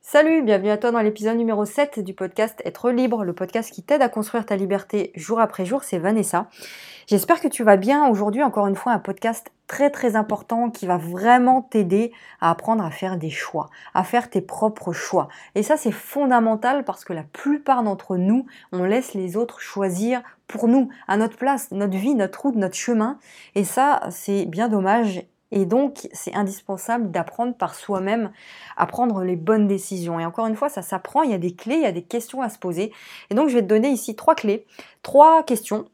Salut, bienvenue à toi dans l'épisode numéro 7 du podcast Être libre, le podcast qui t'aide à construire ta liberté jour après jour, c'est Vanessa. J'espère que tu vas bien. Aujourd'hui, encore une fois, un podcast très très important qui va vraiment t'aider à apprendre à faire des choix, à faire tes propres choix. Et ça, c'est fondamental parce que la plupart d'entre nous, on laisse les autres choisir pour nous, à notre place, notre vie, notre route, notre chemin. Et ça, c'est bien dommage et donc, c'est indispensable d'apprendre par soi-même à prendre les bonnes décisions. Et encore une fois, ça s'apprend, il y a des clés, il y a des questions à se poser. Et donc, je vais te donner ici trois clés, trois questions,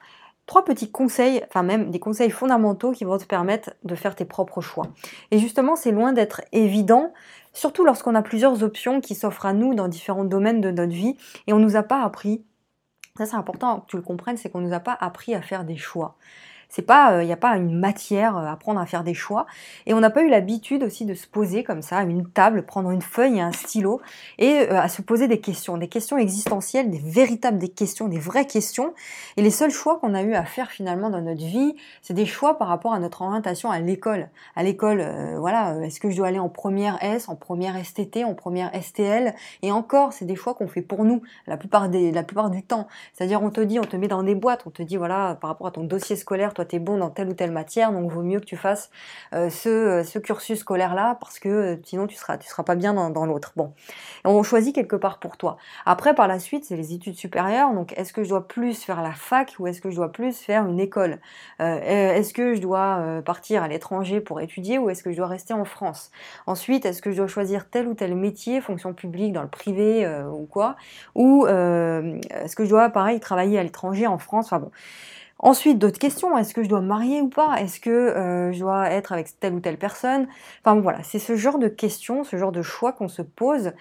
trois petits conseils, enfin même des conseils fondamentaux qui vont te permettre de faire tes propres choix. Et justement, c'est loin d'être évident, surtout lorsqu'on a plusieurs options qui s'offrent à nous dans différents domaines de notre vie et on ne nous a pas appris. Ça, c'est important que tu le comprennes, c'est qu'on ne nous a pas appris à faire des choix. C'est pas, il euh, n'y a pas une matière à euh, apprendre à faire des choix. Et on n'a pas eu l'habitude aussi de se poser comme ça à une table, prendre une feuille et un stylo et euh, à se poser des questions, des questions existentielles, des véritables des questions, des vraies questions. Et les seuls choix qu'on a eu à faire finalement dans notre vie, c'est des choix par rapport à notre orientation à l'école. À l'école, voilà, est-ce que je dois aller en première S, en première STT, en première STL Et encore, c'est des choix qu'on fait pour nous la plupart des, la plupart du temps. C'est-à-dire, on te dit, on te met dans des boîtes, on te dit, voilà, par rapport à ton dossier scolaire, tu es bon dans telle ou telle matière, donc vaut mieux que tu fasses euh, euh, ce, cursus scolaire-là, parce que euh, sinon tu seras, tu seras pas bien dans, l'autre. Bon, on choisit quelque part pour toi. Après, par la suite, c'est les études supérieures, donc est-ce que je dois plus faire la fac ou est-ce que je dois plus faire une école? Est-ce que je dois partir à l'étranger pour étudier ou est-ce que je dois rester en France? Ensuite, est-ce que je dois choisir tel ou tel métier, fonction publique, dans le privé ou quoi? Ou est-ce que je dois, pareil, travailler à l'étranger, en France? Enfin bon. Ensuite, d'autres questions. Est-ce que je dois marier ou pas? Est-ce que euh, je dois être avec telle ou telle personne? Enfin voilà, c'est ce genre de questions, ce genre de choix qu'on se pose.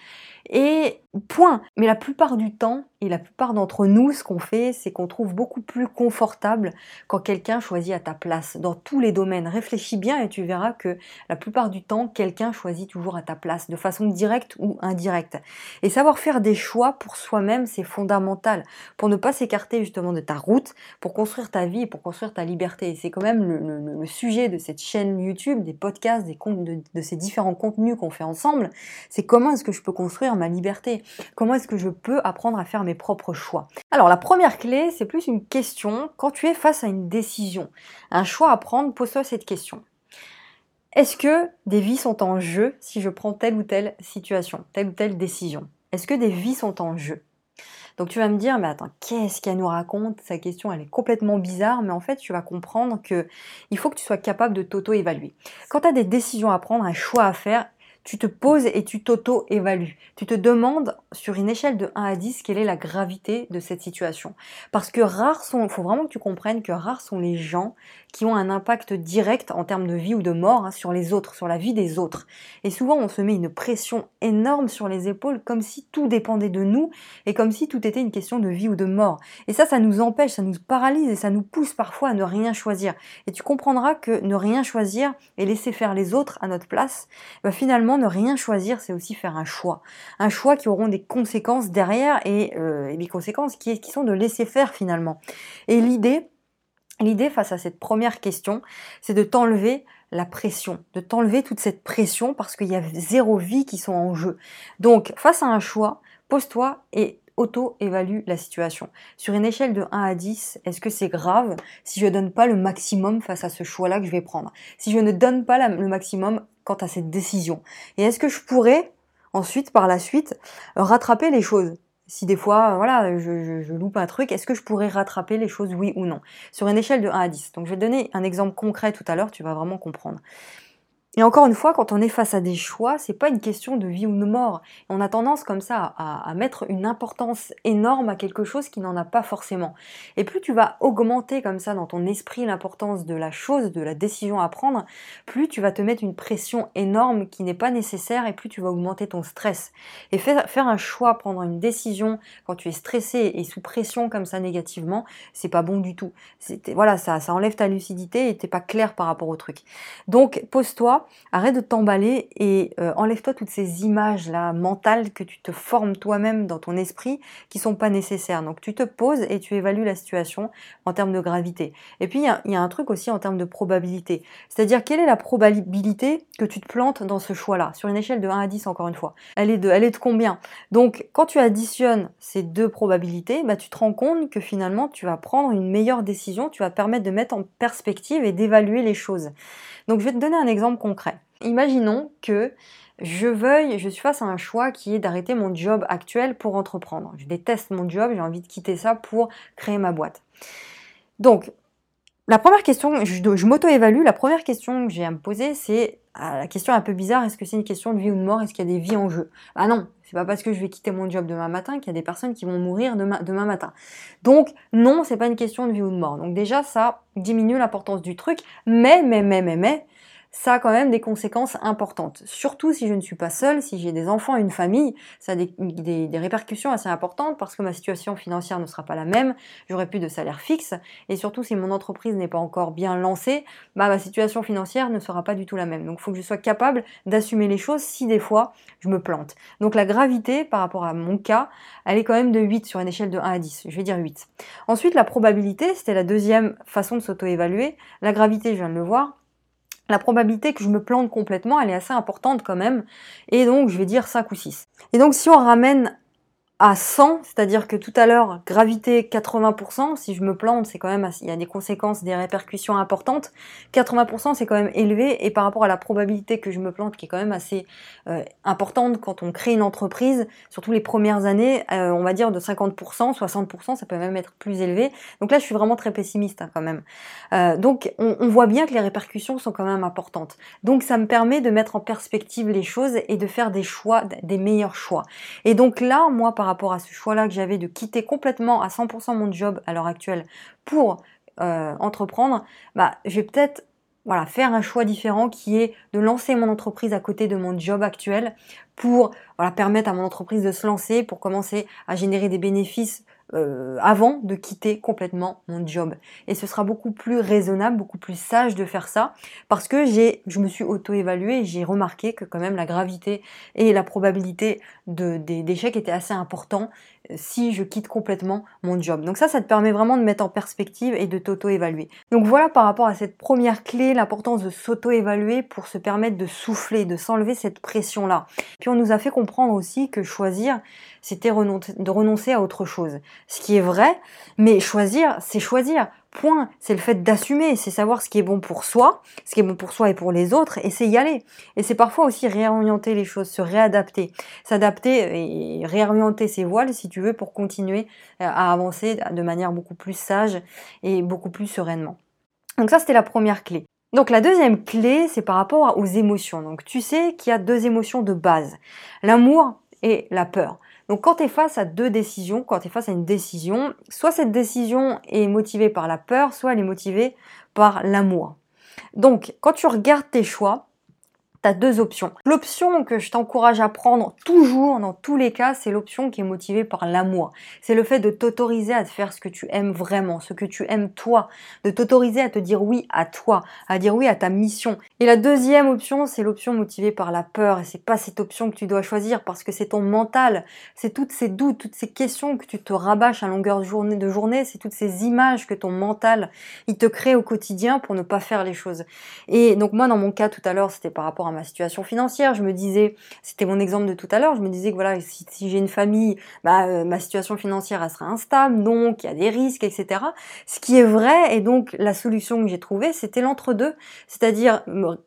Et point. Mais la plupart du temps, et la plupart d'entre nous, ce qu'on fait, c'est qu'on trouve beaucoup plus confortable quand quelqu'un choisit à ta place, dans tous les domaines. Réfléchis bien et tu verras que la plupart du temps, quelqu'un choisit toujours à ta place, de façon directe ou indirecte. Et savoir faire des choix pour soi-même, c'est fondamental, pour ne pas s'écarter justement de ta route, pour construire ta vie pour construire ta liberté. Et c'est quand même le, sujet de cette chaîne YouTube, des podcasts, des comptes de, de ces différents contenus qu'on fait ensemble, c'est comment est-ce que je peux construire ma liberté? Comment est-ce que je peux apprendre à faire mes propres choix? Alors la première clé, c'est plus une question. Quand tu es face à une décision, un choix à prendre, pose-toi cette question. Est-ce que des vies sont en jeu si je prends telle ou telle situation, telle ou telle décision? Est-ce que des vies sont en jeu? Donc tu vas me dire, mais attends, qu'est-ce qu'elle nous raconte? Sa question, elle est complètement bizarre, mais en fait, tu vas comprendre que il faut que tu sois capable de t'auto-évaluer. Quand tu as des décisions à prendre, un choix à faire, tu te poses et tu t'auto-évalues. Tu te demandes sur une échelle de 1 à 10 quelle est la gravité de cette situation. Parce que rares sont, il faut vraiment que tu comprennes que rares sont les gens qui ont un impact direct en termes de vie ou de mort hein, sur les autres, sur la vie des autres. Et souvent on se met une pression énorme sur les épaules comme si tout dépendait de nous et comme si tout était une question de vie ou de mort. Et ça, ça nous empêche, ça nous paralyse et ça nous pousse parfois à ne rien choisir. Et tu comprendras que ne rien choisir et laisser faire les autres à notre place, bah finalement ne rien choisir, c'est aussi faire un choix. Un choix qui auront des conséquences derrière et, euh, des conséquences qui, sont de laisser faire finalement. Et l'idée, L'idée face à cette première question, c'est de t'enlever la pression, de t'enlever toute cette pression parce qu'il y a zéro vie qui sont en jeu. Donc, face à un choix, pose-toi et auto-évalue la situation. Sur une échelle de 1 à 10, est-ce que c'est grave si je ne donne pas le maximum face à ce choix-là que je vais prendre? Si je ne donne pas le maximum quant à cette décision Et est-ce que je pourrais ensuite, par la suite, rattraper les choses? Si des fois, voilà, je, loupe un truc, est-ce que je pourrais rattraper les choses, oui ou non? Sur une échelle de 1 à 10. Donc je vais te donner un exemple concret tout à l'heure, tu vas vraiment comprendre. Et encore une fois, quand on est face à des choix, c'est pas une question de vie ou de mort. On a tendance comme ça à, mettre une importance énorme à quelque chose qui n'en a pas forcément. Et plus tu vas augmenter comme ça dans ton esprit l'importance de la chose, de la décision à prendre, plus tu vas te mettre une pression énorme qui n'est pas nécessaire et plus tu vas augmenter ton stress. Et faire, faire un choix, prendre une décision quand tu es stressé et sous pression comme ça négativement, c'est pas bon du tout. Voilà, ça, ça enlève ta lucidité et t'es pas clair par rapport au truc. Donc pose-toi arrête de t'emballer et euh, enlève-toi toutes ces images-là mentales que tu te formes toi-même dans ton esprit qui sont pas nécessaires. Donc tu te poses et tu évalues la situation en termes de gravité. Et puis il y, a un truc aussi en termes de probabilité. C'est-à-dire quelle est la probabilité que tu te plantes dans ce choix-là? Sur une échelle de 1 à 10 encore une fois. Elle est de, elle est de combien? Donc quand tu additionnes ces deux probabilités, bah, tu te rends compte que finalement tu vas prendre une meilleure décision, tu vas permettre de mettre en perspective et d'évaluer les choses. Donc je vais te donner un exemple concret. Imaginons que je veuille, je suis face à un choix qui est d'arrêter mon job actuel pour entreprendre. Je déteste mon job, j'ai envie de quitter ça pour créer ma boîte. Donc, la première question, je, je m'auto-évalue, la première question que j'ai à me poser, c'est ah, la question un peu bizarre, est-ce que c'est une question de vie ou de mort Est-ce qu'il y a des vies en jeu? Ah non, c'est pas parce que je vais quitter mon job demain matin qu'il y a des personnes qui vont mourir demain, demain matin. Donc non, c'est pas une question de vie ou de mort. Donc déjà, ça diminue l'importance du truc, mais, mais, mais, mais, mais, ça a quand même des conséquences importantes. Surtout si je ne suis pas seule, si j'ai des enfants, une famille, ça a des, répercussions assez importantes parce que ma situation financière ne sera pas la même, j'aurai plus de salaire fixe, et surtout si mon entreprise n'est pas encore bien lancée, bah, ma situation financière ne sera pas du tout la même. Donc il faut que je sois capable d'assumer les choses si des fois je me plante. Donc la gravité par rapport à mon cas, elle est quand même de 8 sur une échelle de 1 à 10, je vais dire 8. Ensuite la probabilité, c'était la deuxième façon de s'auto-évaluer. La gravité, je viens de le voir, la probabilité que je me plante complètement, elle est assez importante quand même. Et donc, je vais dire 5 ou 6. Et donc, si on ramène à 100, c'est-à-dire que tout à l'heure, gravité 80%, si je me plante, c'est quand même, il y a des conséquences, des répercussions importantes. 80%, c'est quand même élevé, et par rapport à la probabilité que je me plante, qui est quand même assez euh, importante quand on crée une entreprise, surtout les premières années, euh, on va dire de 50%, 60%, ça peut même être plus élevé. Donc là, je suis vraiment très pessimiste hein, quand même. Euh, donc, on, voit bien que les répercussions sont quand même importantes. Donc, ça me permet de mettre en perspective les choses et de faire des choix, des meilleurs choix. Et donc là, moi, par rapport à ce choix-là que j'avais de quitter complètement à 100% mon job à l'heure actuelle pour euh, entreprendre, bah, je vais peut-être voilà, faire un choix différent qui est de lancer mon entreprise à côté de mon job actuel pour voilà, permettre à mon entreprise de se lancer, pour commencer à générer des bénéfices euh, avant de quitter complètement mon job. Et ce sera beaucoup plus raisonnable, beaucoup plus sage de faire ça, parce que j'ai, je me suis auto-évaluée et j'ai remarqué que quand même la gravité et la probabilité de, d'échec étaient assez importants si je quitte complètement mon job. Donc ça, ça te permet vraiment de mettre en perspective et de t'auto-évaluer. Donc voilà par rapport à cette première clé, l'importance de s'auto-évaluer pour se permettre de souffler, de s'enlever cette pression-là. Puis on nous a fait comprendre aussi que choisir, c'était de renoncer à autre chose. Ce qui est vrai, mais choisir, c'est choisir. Point. C'est le fait d'assumer, c'est savoir ce qui est bon pour soi, ce qui est bon pour soi et pour les autres, et c'est y aller. Et c'est parfois aussi réorienter les choses, se réadapter, s'adapter et réorienter ses voiles, si tu veux, pour continuer euh, à avancer de manière beaucoup plus sage et beaucoup plus sereinement. Donc ça, c'était la première clé. Donc la deuxième clé, c'est par rapport aux émotions. Donc tu sais qu'il y a deux émotions de base, l'amour et la peur. Donc quand tu es face à deux décisions, quand tu es face à une décision, soit cette décision est motivée par la peur, soit elle est motivée par l'amour. Donc quand tu regardes tes choix, tu deux options. L'option que je t'encourage à prendre toujours, dans tous les cas, c'est l'option qui est motivée par l'amour. C'est le fait de t'autoriser à te faire ce que tu aimes vraiment, ce que tu aimes toi, de t'autoriser à te dire oui à toi, à dire oui à ta mission. Et la deuxième option, c'est l'option motivée par la peur. Et c'est pas cette option que tu dois choisir parce que c'est ton mental, c'est toutes ces doutes, toutes ces questions que tu te rabâches à longueur de journée, de journée, c'est toutes ces images que ton mental, il te crée au quotidien pour ne pas faire les choses. Et donc moi, dans mon cas tout à l'heure, c'était par rapport à ma situation financière. Je me disais, c'était mon exemple de tout à l'heure, je me disais que voilà, si, j'ai une famille, bah, euh, ma situation financière, sera instable, donc il y a des risques, etc. Ce qui est vrai, et donc la solution que j'ai trouvée, c'était l'entre-deux, c'est-à-dire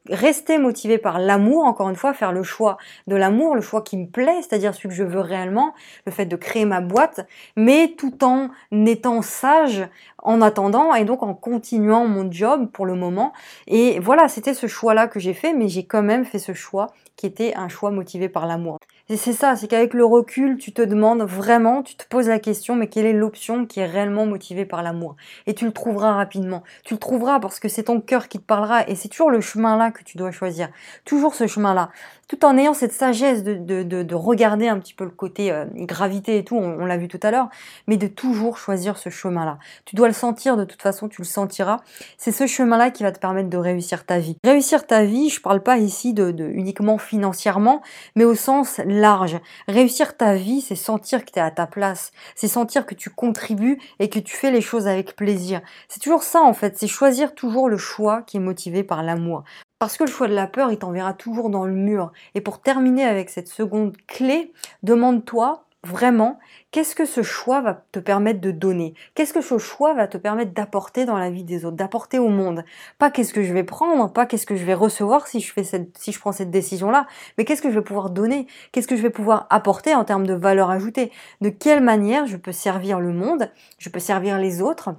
rester motivé par l'amour, encore une fois, faire le choix de l'amour, le choix qui me plaît, c'est-à-dire celui que je veux réellement, le fait de créer ma boîte, mais tout en étant sage en attendant et donc en continuant mon job pour le moment. Et voilà, c'était ce choix-là que j'ai fait, mais j'ai quand même fait ce choix qui était un choix motivé par l'amour. Et c'est ça, c'est qu'avec le recul, tu te demandes vraiment, tu te poses la question, mais quelle est l'option qui est réellement motivée par l'amour? Et tu le trouveras rapidement. Tu le trouveras parce que c'est ton cœur qui te parlera et c'est toujours le chemin là que tu dois choisir. Toujours ce chemin-là. Tout en ayant cette sagesse de, de, de, regarder un petit peu le côté euh, gravité et tout, on, l'a vu tout à l'heure, mais de toujours choisir ce chemin-là. Tu dois le sentir de toute façon, tu le sentiras. C'est ce chemin-là qui va te permettre de réussir ta vie. Réussir ta vie, je parle pas ici de, de uniquement financièrement, mais au sens large. Réussir ta vie, c'est sentir que tu es à ta place, c'est sentir que tu contribues et que tu fais les choses avec plaisir. C'est toujours ça en fait, c'est choisir toujours le choix qui est motivé par l'amour. Parce que le choix de la peur, il t'enverra toujours dans le mur. Et pour terminer avec cette seconde clé, demande-toi vraiment qu'est-ce que ce choix va te permettre de donner? Qu'est-ce que ce choix va te permettre d'apporter dans la vie des autres, d'apporter au monde? Pas qu'est-ce que je vais prendre, pas qu'est-ce que je vais recevoir si je fais cette, si je prends cette décision-là, mais qu'est-ce que je vais pouvoir donner? Qu'est-ce que je vais pouvoir apporter en termes de valeur ajoutée? De quelle manière je peux servir le monde? Je peux servir les autres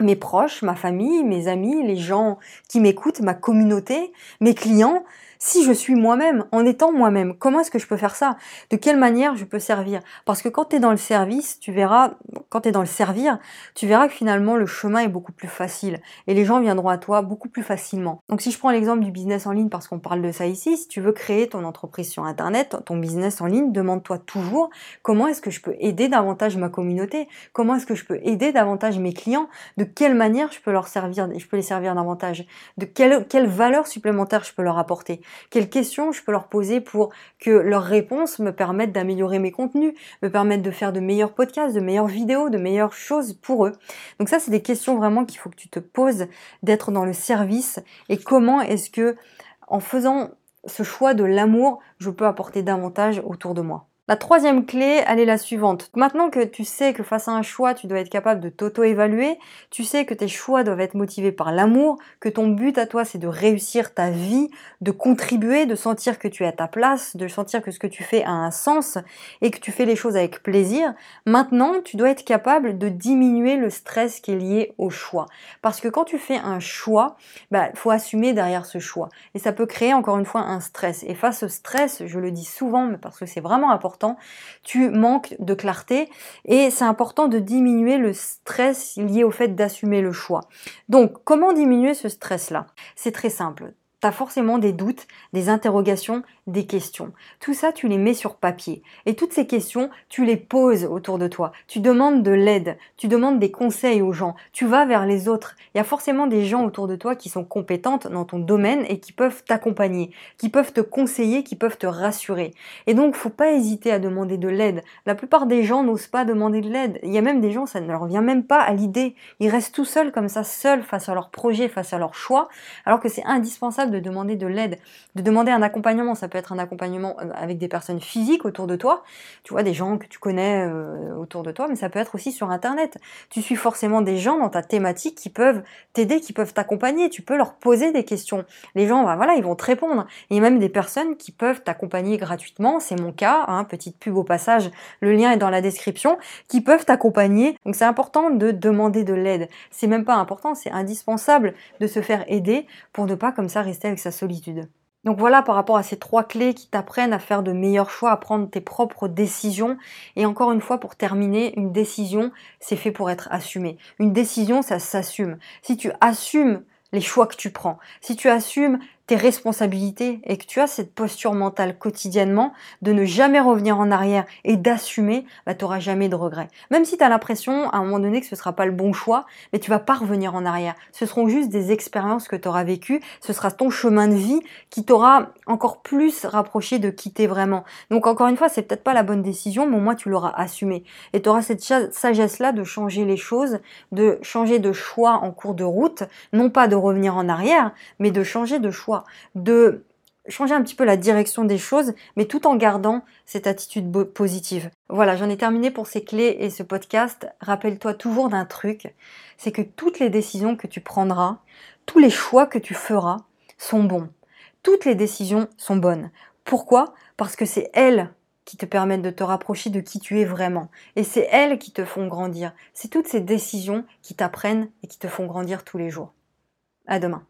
mes proches, ma famille, mes amis, les gens qui m'écoutent, ma communauté, mes clients, si je suis moi-même, en étant moi-même, comment est-ce que je peux faire ça? De quelle manière je peux servir? Parce que quand tu es dans le service, tu verras, quand tu dans le servir, tu verras que finalement le chemin est beaucoup plus facile et les gens viendront à toi beaucoup plus facilement. Donc si je prends l'exemple du business en ligne parce qu'on parle de ça ici, si tu veux créer ton entreprise sur internet, ton business en ligne, demande-toi toujours comment est-ce que je peux aider davantage ma communauté? Comment est-ce que je peux aider davantage mes clients? De quelle manière je peux leur servir je peux les servir davantage? De quelle valeur supplémentaire je peux leur apporter? Quelles questions je peux leur poser pour que leurs réponses me permettent d'améliorer mes contenus, me permettent de faire de meilleurs podcasts, de meilleures vidéos, de meilleures choses pour eux. Donc ça, c'est des questions vraiment qu'il faut que tu te poses d'être dans le service et comment est-ce que en faisant ce choix de l'amour, je peux apporter davantage autour de moi? La troisième clé, elle est la suivante. Maintenant que tu sais que face à un choix, tu dois être capable de t'auto-évaluer, tu sais que tes choix doivent être motivés par l'amour, que ton but à toi, c'est de réussir ta vie, de contribuer, de sentir que tu es à ta place, de sentir que ce que tu fais a un sens et que tu fais les choses avec plaisir. Maintenant, tu dois être capable de diminuer le stress qui est lié au choix. Parce que quand tu fais un choix, bah, faut assumer derrière ce choix. Et ça peut créer encore une fois un stress. Et face au stress, je le dis souvent, parce que c'est vraiment important, tu manques de clarté et c'est important de diminuer le stress lié au fait d'assumer le choix. Donc, comment diminuer ce stress-là? C'est très simple tu as forcément des doutes, des interrogations, des questions. Tout ça, tu les mets sur papier. Et toutes ces questions, tu les poses autour de toi. Tu demandes de l'aide, tu demandes des conseils aux gens, tu vas vers les autres. Il y a forcément des gens autour de toi qui sont compétentes dans ton domaine et qui peuvent t'accompagner, qui peuvent te conseiller, qui peuvent te rassurer. Et donc, faut pas hésiter à demander de l'aide. La plupart des gens n'osent pas demander de l'aide. Il y a même des gens, ça ne leur vient même pas à l'idée. Ils restent tout seuls comme ça, seuls face à leur projet, face à leur choix, alors que c'est indispensable de demander de l'aide, de demander un accompagnement. Ça peut être un accompagnement euh, avec des personnes physiques autour de toi, tu vois, des gens que tu connais euh, autour de toi, mais ça peut être aussi sur Internet. Tu suis forcément des gens dans ta thématique qui peuvent t'aider, qui peuvent t'accompagner. Tu peux leur poser des questions. Les gens, bah, voilà, ils vont te répondre. Il y a même des personnes qui peuvent t'accompagner gratuitement. C'est mon cas, hein, petite pub au passage. Le lien est dans la description. Qui peuvent t'accompagner. Donc c'est important de demander de l'aide. C'est même pas important, c'est indispensable de se faire aider pour ne pas comme ça rester avec sa solitude. Donc voilà par rapport à ces trois clés qui t'apprennent à faire de meilleurs choix, à prendre tes propres décisions. Et encore une fois, pour terminer, une décision, c'est fait pour être assumé. Une décision, ça s'assume. Si tu assumes les choix que tu prends, si tu assumes tes responsabilités et que tu as cette posture mentale quotidiennement de ne jamais revenir en arrière et d'assumer, bah, tu n'auras jamais de regrets. Même si tu as l'impression à un moment donné que ce ne sera pas le bon choix, mais tu vas pas revenir en arrière. Ce seront juste des expériences que tu auras vécues, ce sera ton chemin de vie qui t'aura encore plus rapproché de quitter vraiment. Donc encore une fois, c'est peut-être pas la bonne décision, mais au moins tu l'auras assumé. Et tu auras cette sagesse-là de changer les choses, de changer de choix en cours de route, non pas de revenir en arrière, mais de changer de choix de changer un petit peu la direction des choses, mais tout en gardant cette attitude positive. Voilà, j'en ai terminé pour ces clés et ce podcast. Rappelle-toi toujours d'un truc, c'est que toutes les décisions que tu prendras, tous les choix que tu feras sont bons. Toutes les décisions sont bonnes. Pourquoi? Parce que c'est elles qui te permettent de te rapprocher de qui tu es vraiment. Et c'est elles qui te font grandir. C'est toutes ces décisions qui t'apprennent et qui te font grandir tous les jours. À demain.